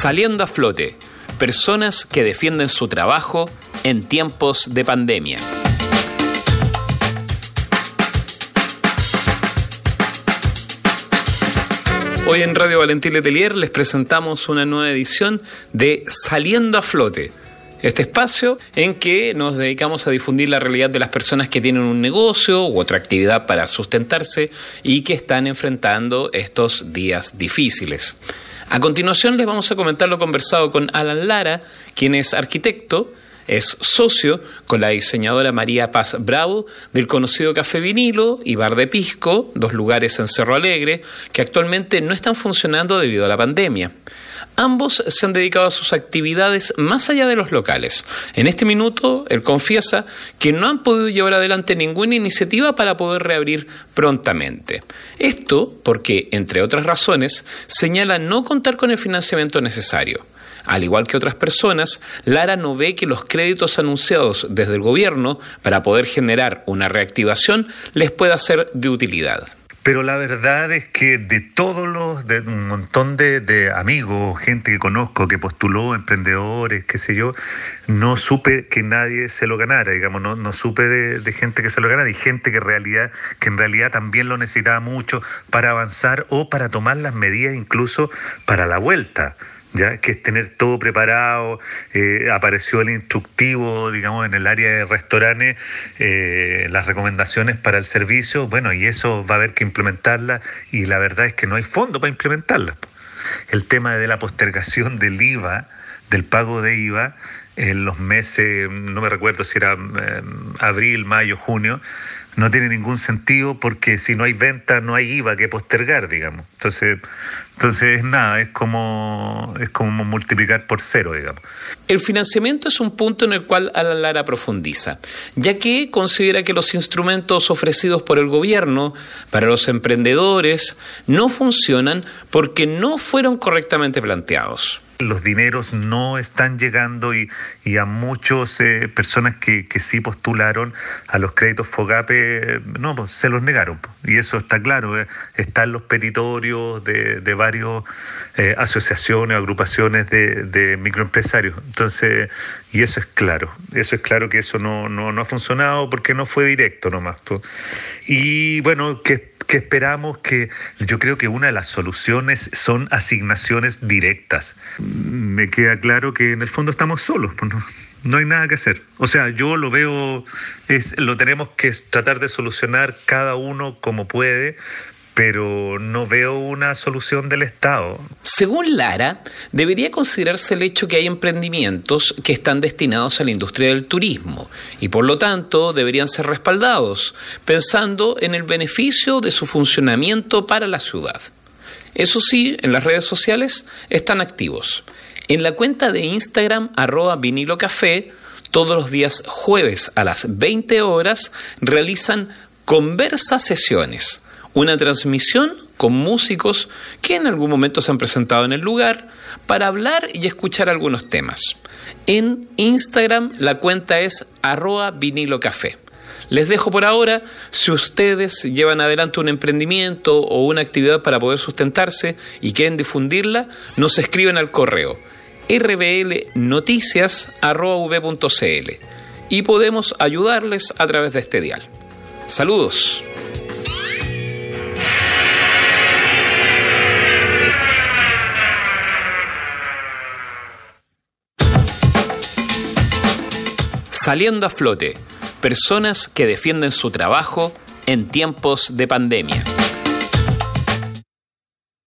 Saliendo a flote, personas que defienden su trabajo en tiempos de pandemia. Hoy en Radio Valentín Letelier les presentamos una nueva edición de Saliendo a Flote. Este espacio en que nos dedicamos a difundir la realidad de las personas que tienen un negocio u otra actividad para sustentarse y que están enfrentando estos días difíciles. A continuación les vamos a comentar lo conversado con Alan Lara, quien es arquitecto, es socio con la diseñadora María Paz Bravo del conocido Café Vinilo y Bar de Pisco, dos lugares en Cerro Alegre, que actualmente no están funcionando debido a la pandemia. Ambos se han dedicado a sus actividades más allá de los locales. En este minuto, él confiesa que no han podido llevar adelante ninguna iniciativa para poder reabrir prontamente. Esto porque, entre otras razones, señala no contar con el financiamiento necesario. Al igual que otras personas, Lara no ve que los créditos anunciados desde el gobierno para poder generar una reactivación les pueda ser de utilidad. Pero la verdad es que de todos los, de un montón de, amigos, gente que conozco, que postuló, emprendedores, qué sé yo, no supe que nadie se lo ganara, digamos, no, supe de, de, gente que se lo ganara y gente que, realidad, que en realidad también lo necesitaba mucho para avanzar o para tomar las medidas incluso para la vuelta que es tener todo preparado. Eh, apareció el instructivo, digamos, en el área de restaurantes, eh, las recomendaciones para el servicio, bueno, y eso va a haber que implementarla y la verdad es que no hay fondo para implementarla. El tema de la postergación del IVA, del pago de IVA, en los meses, no me recuerdo si era eh, abril, mayo, junio, no tiene ningún sentido porque si no hay venta no hay IVA que postergar, digamos. Entonces, entonces nada, es como, es como multiplicar por cero, digamos. El financiamiento es un punto en el cual Alan Lara profundiza, ya que considera que los instrumentos ofrecidos por el gobierno para los emprendedores no funcionan porque no fueron correctamente planteados los dineros no están llegando y, a muchas eh, personas que, que, sí postularon a los créditos FOGAPE, no, pues se los negaron. Y eso está claro, eh. están los petitorios de, de varias eh, asociaciones, agrupaciones de, de, microempresarios. Entonces, y eso es claro, eso es claro que eso no, no, no ha funcionado porque no fue directo nomás. Y bueno, que que esperamos que yo creo que una de las soluciones son asignaciones directas. Me queda claro que en el fondo estamos solos, pues no, hay nada que hacer. O sea, yo lo veo, es, lo tenemos que tratar de solucionar cada uno como puede, pero no veo una solución del Estado. Según Lara, debería considerarse el hecho que hay emprendimientos que están destinados a la industria del turismo y por lo tanto deberían ser respaldados, pensando en el beneficio de su funcionamiento para la ciudad. Eso sí, en las redes sociales están activos. En la cuenta de Instagram arroba vinilo café, todos los días jueves a las 20 horas realizan conversa sesiones una transmisión con músicos que en algún momento se han presentado en el lugar para hablar y escuchar algunos temas. En Instagram la cuenta es arroba vinilo café. Les dejo por ahora, si ustedes llevan adelante un emprendimiento o una actividad para poder sustentarse y quieren difundirla, nos escriben al correo rblnoticias.v.cl y podemos ayudarles a través de este dial. Saludos. Saliendo a flote, personas que defienden su trabajo en tiempos de pandemia.